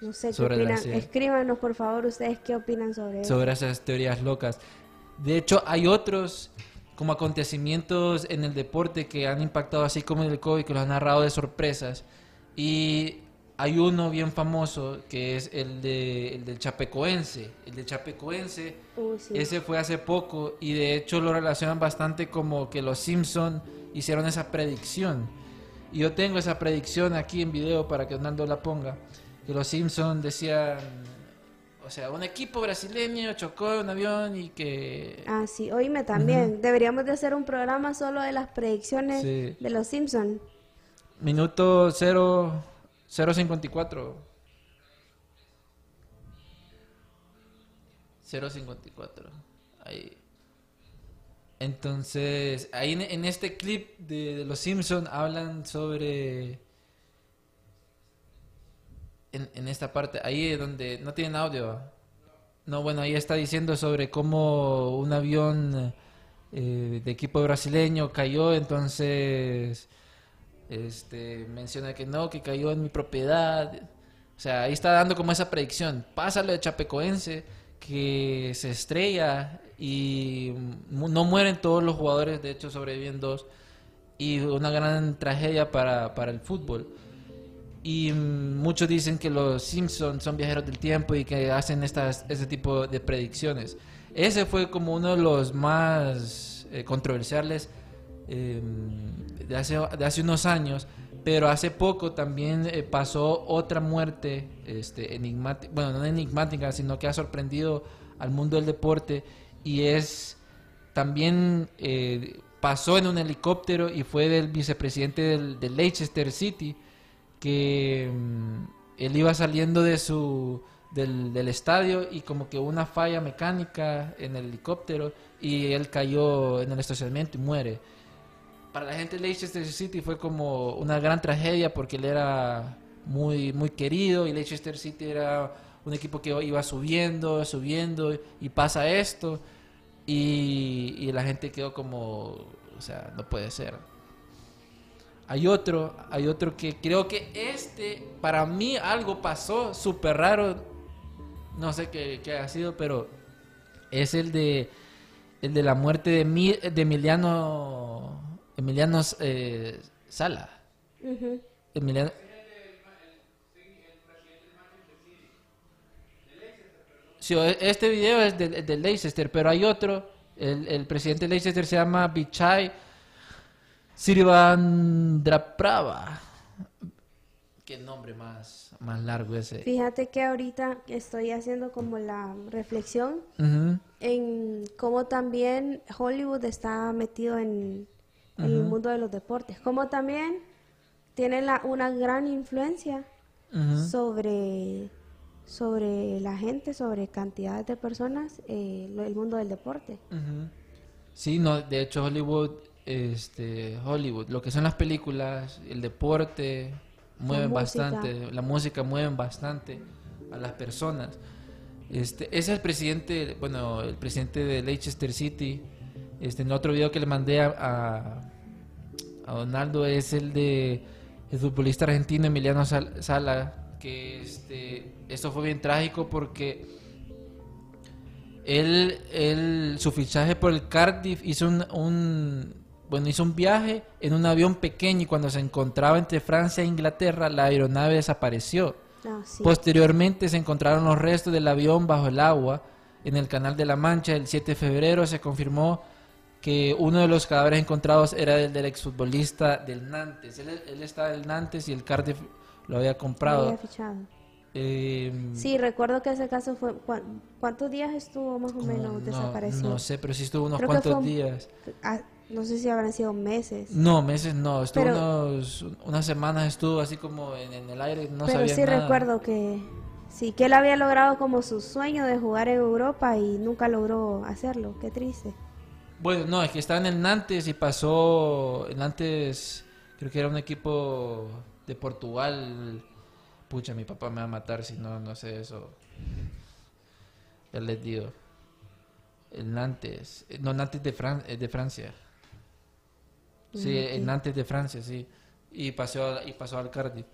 S5: No sé qué
S4: Sobre la
S5: opinan.
S4: CIA.
S5: Escríbanos, por favor, ustedes qué opinan sobre eso.
S4: sobre esas teorías locas. De hecho, hay otros como acontecimientos en el deporte que han impactado así como el COVID, que los han narrado de sorpresas. Y hay uno bien famoso que es el de el del Chapecoense. El del Chapecoense,
S5: sí.
S4: ese fue hace poco y de hecho lo relacionan bastante como que los Simpson hicieron esa predicción. Y yo tengo esa predicción aquí en video para que Donaldo la ponga. Que los Simpson decían, o sea, un equipo brasileño chocó un avión y que
S5: Ah, sí, oíme también. Deberíamos de hacer un programa solo de las predicciones
S4: Sí.
S5: de los Simpsons.
S4: Minuto 0, 0.54. 0.54. Ahí. Entonces, ahí en, este clip de, Los Simpson hablan sobre... En, en esta parte, ahí donde no tienen audio. No, bueno, ahí está diciendo sobre cómo un avión eh, de equipo brasileño cayó, entonces este menciona que no, que cayó en mi propiedad. O sea, ahí está dando como esa predicción. Pasa lo de Chapecoense, que se estrella y no mueren todos los jugadores, de hecho sobreviven dos. Y una gran tragedia para, para el fútbol. Y muchos dicen que los Simpsons son viajeros del tiempo y que hacen estas, ese tipo de predicciones. Ese fue como uno de los más eh, controversiales eh, de, hace, de hace unos años. Pero hace poco también eh, pasó otra muerte este, enigmática, bueno, no enigmática, sino que ha sorprendido al mundo del deporte y es también eh, pasó en un helicóptero y fue del vicepresidente del, Leicester City que mm, él iba saliendo de su del, del estadio y como que una falla mecánica en el helicóptero y él cayó en el estacionamiento y muere. Para la gente de Leicester City fue como una gran tragedia porque él era muy muy querido y Leicester City era un equipo que iba subiendo, subiendo y pasa esto y, y la gente quedó como, o sea, no puede ser. Hay otro, hay otro que creo que este, para mí algo pasó súper raro, no sé qué, qué ha sido, pero es el de el de la muerte de, Mi- de Emiliano Emiliano eh, Sala.
S5: Ujú.
S4: Emiliano, Sí, e- este video es del, del Leicester, pero hay otro. El, el presidente de Leicester se llama Vichai Sirvandraprava. Qué nombre más, más largo ese.
S5: Fíjate que ahorita estoy haciendo como la reflexión en cómo también Hollywood está metido en, en el mundo de los deportes, cómo también tiene la, una gran influencia sobre, sobre la gente, sobre cantidades de personas, eh, lo- el mundo del deporte.
S4: Sí, no, de hecho Hollywood, este, Hollywood, lo que son las películas, el deporte, mueven bastante, la música mueven bastante a las personas. Este, ese es el presidente, bueno, el presidente de Leicester City. Este, en otro video que le mandé a, a, a Donaldo es el de el futbolista argentino Emiliano Sal- Sala, que este, esto fue bien trágico porque él, él, su fichaje por el Cardiff hizo un, un- bueno, hizo un viaje en un avión pequeño y cuando se encontraba entre Francia e Inglaterra, la aeronave desapareció.
S5: Ah, sí.
S4: Posteriormente se encontraron los restos del avión bajo el agua en el Canal de la Mancha. El 7 de febrero se confirmó que uno de los cadáveres encontrados era el del exfutbolista del Nantes. Él, él estaba del Nantes y el Cardiff lo había
S5: Lo
S4: comprado.
S5: había fichado.
S4: Eh,
S5: Sí, recuerdo que ese caso fue... ¿cuán- ¿Cuántos días estuvo más o menos
S4: no-
S5: desaparecido?
S4: No sé, pero sí estuvo unos
S5: Creo que fue
S4: cuantos días.
S5: Ah, no sé si habrán sido meses.
S4: No, meses no, estuvo
S5: Pero-
S4: unos, unas semanas estuvo así como en, en el aire, no
S5: Pero
S4: sabía
S5: sí
S4: nada.
S5: recuerdo que sí, que él había logrado como su sueño de jugar en Europa y nunca logró hacerlo. Qué triste.
S4: Bueno, no, es que estaba en el Nantes y pasó, el Nantes creo que era un equipo de Portugal. Pucha, mi papá me va a matar si no, no sé eso. Ya les digo. El Nantes, eh, no, Nantes de, Fran- eh, de Francia. Sí, el. Nantes de Francia, sí. Y pasó, al- y pasó al Cardiff.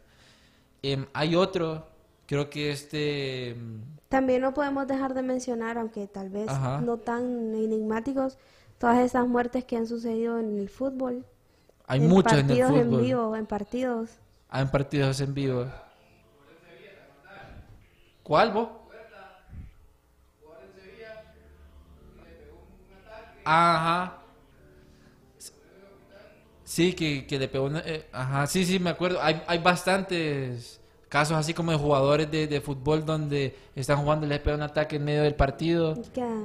S4: Em, hay otro, creo que este... em,
S5: También no podemos dejar de mencionar, aunque tal vez
S4: Ajá.
S5: no tan enigmáticos, todas esas muertes que han sucedido en el fútbol.
S4: Hay
S5: en
S4: muchos en el
S5: partidos en
S4: fútbol.
S5: vivo, en partidos.
S4: Hay partidos en vivo. ¿Cuál vos? Ajá. Sí, que, que le pegó una- eh, ajá, sí, sí, me acuerdo. Hay, hay bastantes casos así como de jugadores de, de fútbol donde están jugando y les pega un ataque en medio del partido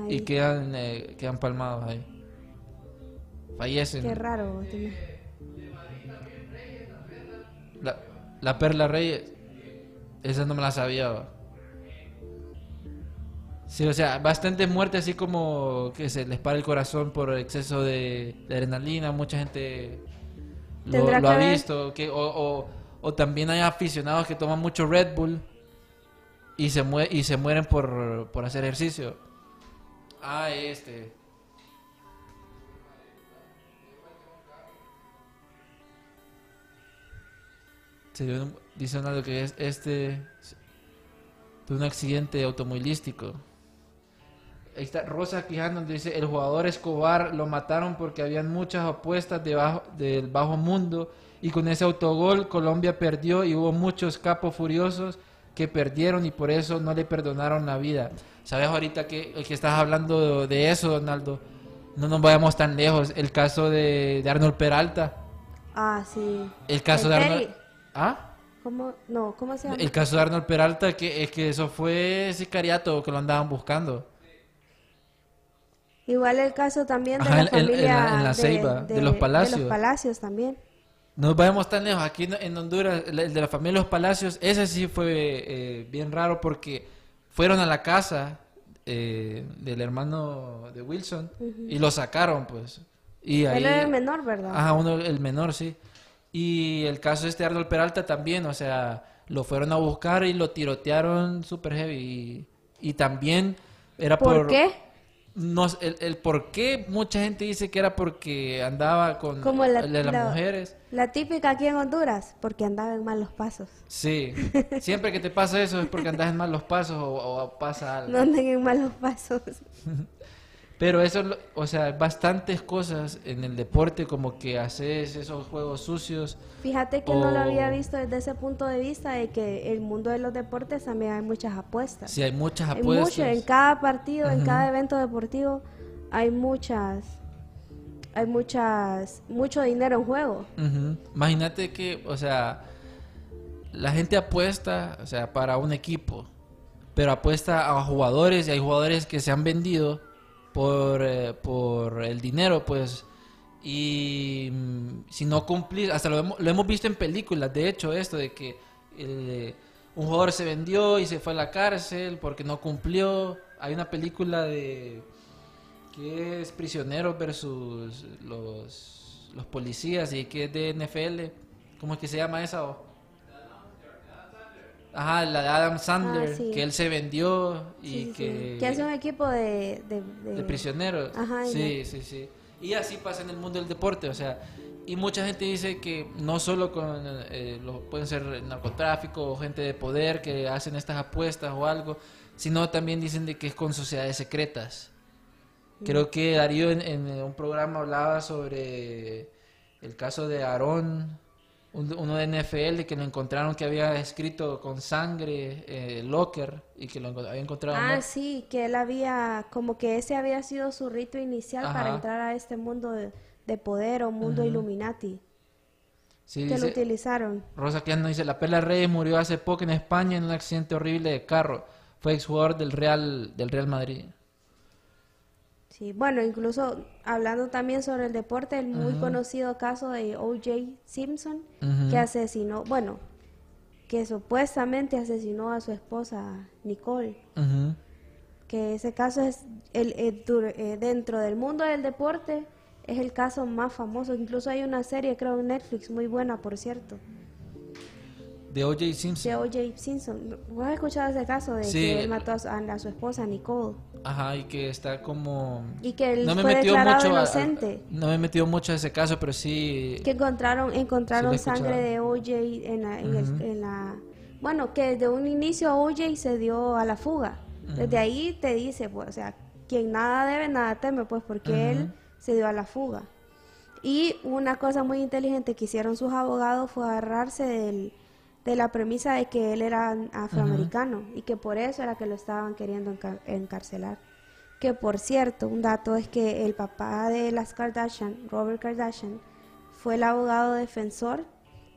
S5: Y
S4: y quedan, eh, quedan palmados ahí. Fallecen.
S5: Qué raro.
S4: La, la Perla Reyes. Esa no me la sabía. Sí, o sea, bastantes muertes así como que se les para el corazón por exceso de, de adrenalina. Mucha gente lo, ha visto. Que, o, o, o también hay aficionados que toman mucho Red Bull y se, y se mueren por, por hacer ejercicio. Ah, este. Se dio un- dice Donaldo que es este de un accidente automovilístico. Ahí está Rosa Quijano dice el jugador Escobar lo mataron porque habían muchas apuestas debajo del bajo mundo y con ese autogol Colombia perdió y hubo muchos capos furiosos que perdieron y por eso no le perdonaron la vida. ¿Sabes ahorita que, que estás hablando de eso, Donaldo? No nos vayamos tan lejos. El caso de, de Arnold Peralta.
S5: Ah, sí.
S4: El caso
S5: El
S4: de Arnold... ¿Ah?
S5: ¿Cómo? No, ¿cómo se llama?
S4: El caso de Arnold Peralta, que es que eso fue sicariato, que lo andaban buscando.
S5: Igual el caso también de
S4: Ajá,
S5: la
S4: en
S5: familia
S4: la- en la Ceiba, de los Palacios.
S5: De los Palacios también.
S4: No vayamos tan lejos. Aquí en- Honduras, el el de la familia Los Palacios, ese sí fue eh, bien raro porque fueron a la casa eh, del hermano de Wilson y lo sacaron, pues. Y ahí,
S5: Él era el menor, ¿verdad?
S4: Ajá, uno, el menor, sí. Y el caso de este Arnold Peralta también, o sea, lo fueron a buscar y lo tirotearon super heavy. Y, y también era
S5: ¿Por
S4: por...
S5: qué?
S4: No, el, el por qué mucha gente dice que era porque andaba con
S5: Como la,
S4: el de las
S5: la-
S4: mujeres.
S5: la típica aquí en Honduras, porque andaba en malos pasos.
S4: Sí, siempre que te pasa eso es porque andas en malos pasos o, o pasa algo.
S5: No anden en malos pasos.
S4: Pero eso, o sea, bastantes cosas en el deporte como que haces esos juegos sucios.
S5: Fíjate que no lo había visto desde ese punto de vista de que el mundo de los deportes también hay muchas apuestas.
S4: Sí, hay muchas
S5: Hay
S4: apuestas.
S5: mucho, en cada partido, en cada evento deportivo hay muchas, hay muchas, mucho dinero en juego.
S4: Imagínate que, o sea, la gente apuesta, o sea, para un equipo, pero apuesta a jugadores y hay jugadores que se han vendido por, eh, por el dinero, pues, y mm, si no cumplís, hasta lo hemos, lo hemos visto en películas, de hecho, esto de que eh, un jugador se vendió y se fue a la cárcel porque no cumplió. Hay una película de que es prisioneros versus los, los policías y que es de NFL. ¿Cómo es que se llama esa? Ajá, la de Adam Sandler,
S5: Ah, sí.
S4: que él se vendió y
S5: Sí, sí,
S4: que...
S5: Que hace un equipo de... De, de-
S4: De prisioneros.
S5: Ajá,
S4: sí,
S5: y-
S4: sí, sí. Y así pasa en el mundo del deporte, o sea, y mucha gente dice que no solo con, eh, lo- pueden ser narcotráfico o gente de poder que hacen estas apuestas o algo, sino también dicen de que es con sociedades secretas. Creo que Darío en, en un programa hablaba sobre el caso de Aarón, uno de NFL, que lo encontraron que había escrito con sangre eh, Locker y que lo había encontrado
S5: Ah, sí, que él había, como que ese había sido su rito inicial para entrar a este mundo de, de poder o mundo
S4: Ujú.
S5: Illuminati.
S4: Sí,
S5: que lo utilizaron.
S4: Rosa Quiano dice, la Perla Reyes murió hace poco en España en un accidente horrible de carro. Fue exjugador del Real, del Real Madrid.
S5: Sí, bueno, incluso hablando también sobre el deporte, el muy conocido caso de O.J. Simpson, que asesinó, bueno, que supuestamente asesinó a su esposa Nicole. Que ese caso es el, el dur- eh, dentro del mundo del deporte es el caso más famoso. Incluso hay una serie, creo, en Netflix, muy buena, por cierto,
S4: De O.J. Simpson.
S5: de O.J. Simpson. ¿Vos has escuchado ese caso de
S4: Sí.
S5: que él mató a su, a su esposa Nicole?
S4: Ajá, y que está como...
S5: Y que él
S4: no me
S5: fue
S4: metió
S5: declarado
S4: mucho a- a-
S5: inocente.
S4: no me metió mucho a ese caso, pero sí...
S5: que encontraron encontraron
S4: Sí, he
S5: sangre de OJ en la, en, el- en la bueno que desde un inicio OJ se dio a la fuga desde ahí te dice pues o sea quien nada debe nada teme pues porque él se dio a la fuga y una cosa muy inteligente que hicieron sus abogados fue agarrarse del de la premisa de que él era afroamericano y que por eso era que lo estaban queriendo encar- encarcelar. Que por cierto, un dato es que el papá de las Kardashian, Robert Kardashian, fue el abogado defensor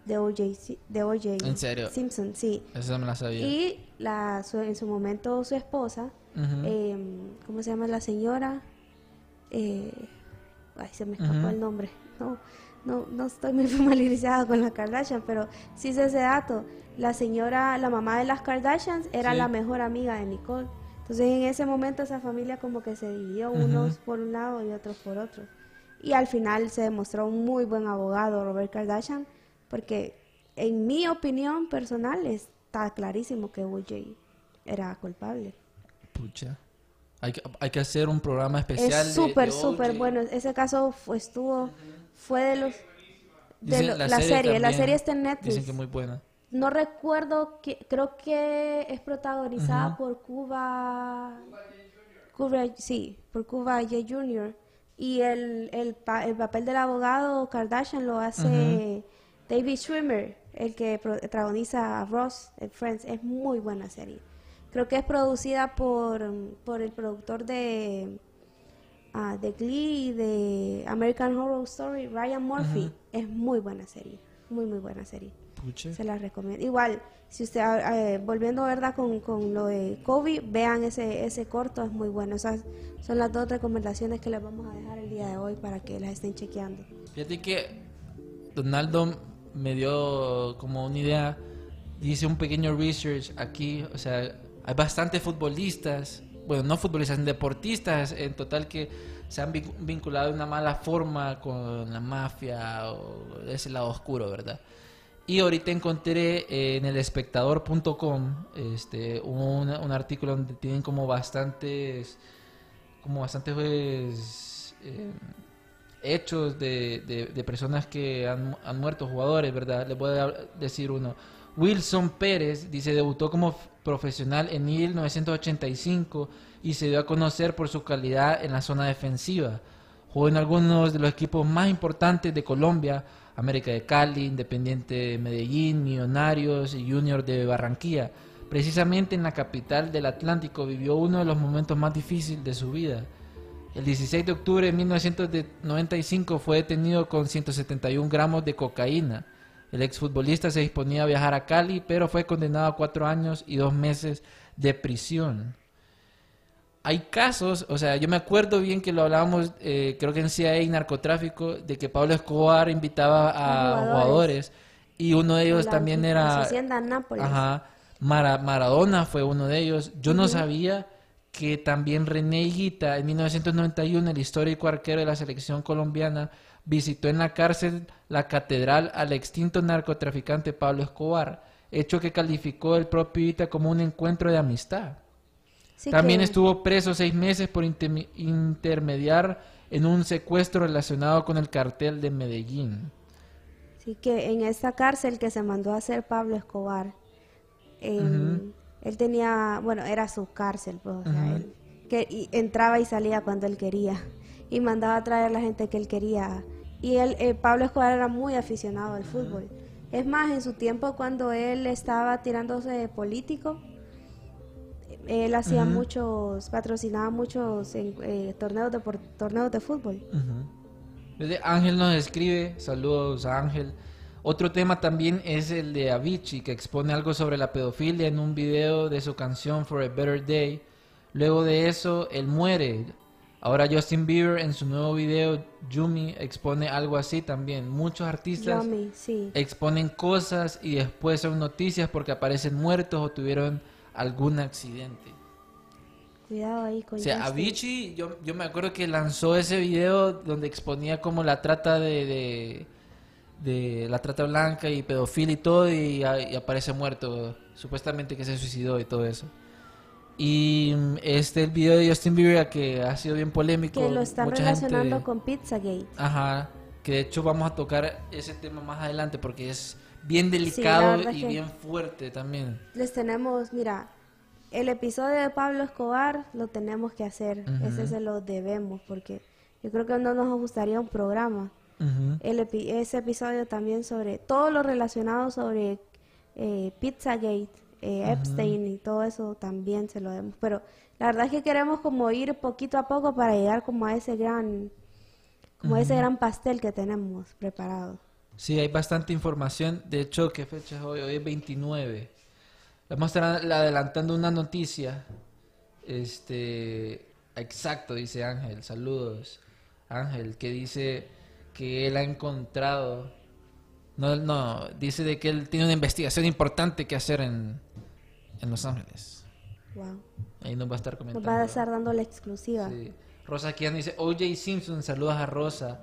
S5: de O.J. De O.J.
S4: ¿En serio?
S5: Simpson, sí.
S4: Eso me la sabía.
S5: Y la, su- en su momento su esposa, eh, ¿cómo se llama la señora? Eh, ay, se me escapó el nombre. No, no, no estoy muy familiarizada con la Kardashian, pero sí sé ese dato. La señora, la mamá de las Kardashians, era
S4: Sí.
S5: la mejor amiga de Nicole. Entonces en ese momento esa familia como que se dividió, unos por un lado y otros por otro. Y al final se demostró un muy buen abogado, Robert Kardashian, porque en mi opinión personal está clarísimo que OJ era culpable.
S4: Pucha. Hay que, hay que hacer un programa especial.
S5: Es súper, súper bueno. Ese caso fue, estuvo, fue de los... De lo- la, serie, la serie está en Netflix.
S4: Dicen que es muy buena.
S5: No recuerdo, que, creo que es protagonizada por Cuba... Cuba, sí, por Cuba J. Jr. Y el, el, pa- el papel del abogado Kardashian lo hace David Schwimmer, el que pro- protagoniza a Ross en Friends. Es muy buena serie. Creo que es producida por, por el productor de, ah, de Glee y de American Horror Story, Ryan Murphy. Es muy buena serie, muy, muy buena serie.
S4: Pucha.
S5: Se la recomiendo. Igual, si usted, ah, eh, volviendo verdad con, con lo de Kobe, vean ese, ese corto, es muy bueno. Esas son las dos recomendaciones que les vamos a dejar el día de hoy para que las estén chequeando.
S4: Fíjate que Donaldo me dio como una idea, dice un pequeño research aquí, o sea, hay bastantes futbolistas, bueno, no futbolistas, deportistas en total que se han vin- vinculado de una mala forma con la mafia o ese lado oscuro, ¿verdad? Y ahorita encontré eh, en el espectador.com este, un, artículo donde tienen como bastantes, como bastantes pues, eh, hechos de, de- personas que han, han muerto, jugadores, ¿verdad? Les voy a decir uno. Wilson Pérez, dice, debutó como profesional en 1985 y se dio a conocer por su calidad en la zona defensiva. Jugó en algunos de los equipos más importantes de Colombia, América de Cali, Independiente de Medellín, Millonarios y Junior de Barranquilla. Precisamente en la capital del Atlántico vivió uno de los momentos más difíciles de su vida. El 16 de octubre de 1995 fue detenido con 171 gramos de cocaína. El exfutbolista se disponía a viajar a Cali, pero fue condenado a cuatro años y dos meses de prisión. Hay casos, o sea, yo me acuerdo bien que lo hablábamos, eh, creo que en CIA y narcotráfico, de que Pablo Escobar invitaba a,
S5: jugadores.
S4: jugadores. y uno de ellos
S5: La-
S4: también era...
S5: Hacienda Nápoles.
S4: Ajá. Mara- Maradona fue uno de ellos. Yo no sabía que también René Higuita, en 1991, el histórico arquero de la selección colombiana, visitó en la cárcel la catedral al extinto narcotraficante Pablo Escobar, hecho que calificó el propio Higuita como un encuentro de amistad.
S5: Sí
S4: También
S5: que-
S4: estuvo preso seis meses por intermediar en un secuestro relacionado con el cartel de Medellín.
S5: Sí, que en esta cárcel que se mandó a hacer Pablo Escobar, eh,
S4: Ujú.
S5: él tenía, bueno, era su cárcel, pues, o sea,
S4: Ujú.
S5: él que y entraba y salía cuando él quería y mandaba a traer a la gente que él quería. Y él, eh, Pablo Escobar era muy aficionado al fútbol. Es más, en su tiempo cuando él estaba tirándose de político, él hacía muchos, patrocinaba muchos en- eh, torneos de por- torneos de fútbol.
S4: Desde Ángel nos escribe, saludos a Ángel. Otro tema también es el de Avicii, que expone algo sobre la pedofilia en un video de su canción For a Better Day. Luego de eso, él muere. Ahora Justin Bieber en su nuevo video, Yumi, expone algo así también. Muchos artistas
S5: sí.
S4: exponen cosas y después son noticias porque aparecen muertos o tuvieron algún accidente.
S5: Cuidado ahí con
S4: O sea,
S5: Justin.
S4: Avicii, yo, yo me acuerdo que lanzó ese video donde exponía como la trata de, de, de la trata blanca y pedofilia y todo y aparece muerto, supuestamente que se suicidó y todo eso. Y mm, este el video de Justin Bieber que ha sido bien polémico.
S5: que lo están
S4: mucha
S5: relacionando
S4: gente-
S5: con Pizzagate.
S4: Ajá, que de hecho vamos a tocar ese tema más adelante porque es bien delicado
S5: verdad
S4: y bien fuerte también.
S5: Les tenemos, mira, el episodio de Pablo Escobar lo tenemos que hacer.
S4: Ujú.
S5: Ese se lo debemos porque yo creo que no nos gustaría un programa.
S4: Ujú.
S5: El epi- ese episodio también sobre todo lo relacionado sobre eh, Pizzagate, eh, Epstein y todo eso también se lo demos. Pero la verdad es que queremos como ir poquito a poco para llegar como a ese gran, como a ese gran pastel que tenemos preparado.
S4: Sí, hay bastante información. De hecho, ¿qué fecha es hoy? Hoy es 29. Vamos a estar adelantando una noticia. Este, exacto, dice Ángel. Saludos, Ángel, que dice que él ha encontrado. No, no, dice de que él tiene una investigación importante que hacer en, en Los Ángeles.
S5: Wow.
S4: Ahí nos va a estar
S5: Nos
S4: comentando.
S5: va a estar dando la exclusiva.
S4: Sí. Rosa Kian dice, OJ Simpson, saludos a Rosa,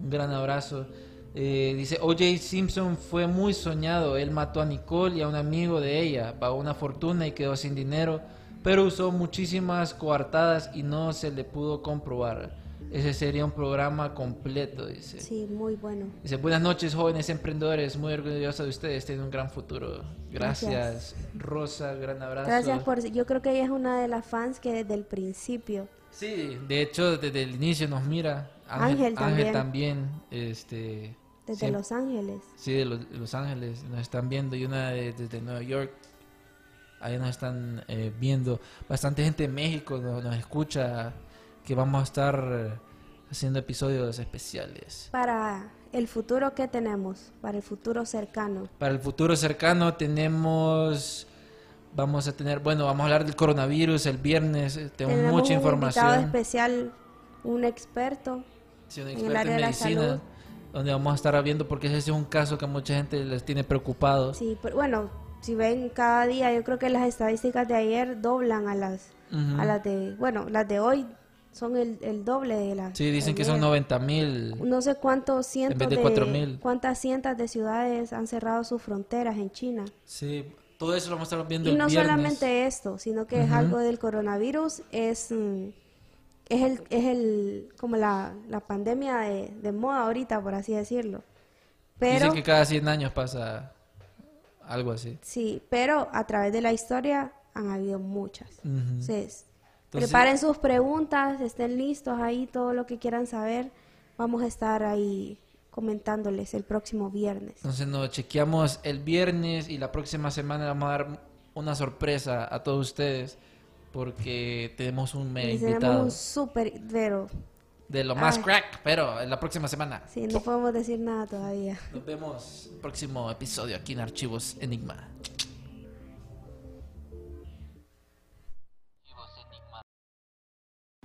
S4: un gran abrazo. Eh, dice, OJ Simpson fue muy soñado, él mató a Nicole y a un amigo de ella, pagó una fortuna y quedó sin dinero, pero usó muchísimas coartadas y no se le pudo comprobar. Ese sería un programa completo, dice.
S5: Sí, muy bueno.
S4: Dice, buenas noches jóvenes emprendedores, muy orgullosa de ustedes, tienen un gran futuro. Gracias,
S5: Gracias.
S4: Rosa, gran abrazo.
S5: Gracias por... Yo creo que ella es una de las fans que desde el principio...
S4: Sí, de hecho desde el inicio nos mira. Ángel,
S5: Ángel también.
S4: también, este,
S5: Desde
S4: siempre-
S5: Los Ángeles.
S4: sí, de los, de Los Ángeles nos están viendo y una de- desde Nueva York. Ahí nos están eh, viendo. Bastante gente de México nos, nos escucha que vamos a estar eh, haciendo episodios especiales.
S5: Para el futuro que tenemos, para el futuro cercano.
S4: Para el futuro cercano tenemos, vamos a tener, bueno, vamos a hablar del coronavirus el viernes. eh, Tenemos,
S5: Tenemos
S4: mucha
S5: un invitado
S4: información.
S5: especial, un experto
S4: Sí, un
S5: en
S4: experto
S5: el área de la
S4: medicina,
S5: salud.
S4: donde vamos a estar viendo porque ese es un caso que mucha gente les tiene preocupados.
S5: Sí, pero bueno, si ven cada día, yo creo que las estadísticas de ayer doblan a las,
S4: Ujú.
S5: a las de, bueno, las de hoy son el, el doble de las.
S4: Sí, dicen que son
S5: ayer.
S4: 90 mil.
S5: No sé cuántos cientos
S4: vez de
S5: de,
S4: 4,000.
S5: cuántas cientos de ciudades han cerrado sus fronteras en China.
S4: Sí, todo eso lo vamos a estar viendo
S5: Y
S4: el
S5: no
S4: viernes.
S5: solamente esto, sino que es
S4: Ujú.
S5: algo del coronavirus, es, mm, es el, es el, como la, la pandemia de, de moda ahorita, por así decirlo. Pero,
S4: Dicen que cada 100 años pasa algo así.
S5: sí, pero a través de la historia han habido muchas.
S4: Ujú.
S5: Entonces,
S4: Entonces-
S5: preparen sus preguntas, estén listos ahí, todo lo que quieran saber. Vamos a estar ahí comentándoles el próximo viernes.
S4: Entonces nos chequeamos el viernes y la próxima semana vamos a dar una sorpresa a todos ustedes porque tenemos un mega
S5: Y tenemos
S4: invitado
S5: un súper, pero
S4: de lo más
S5: Ay.
S4: crack, pero en la próxima semana.
S5: sí, no podemos decir nada todavía.
S4: Nos vemos en el próximo episodio aquí en Archivos Enigma.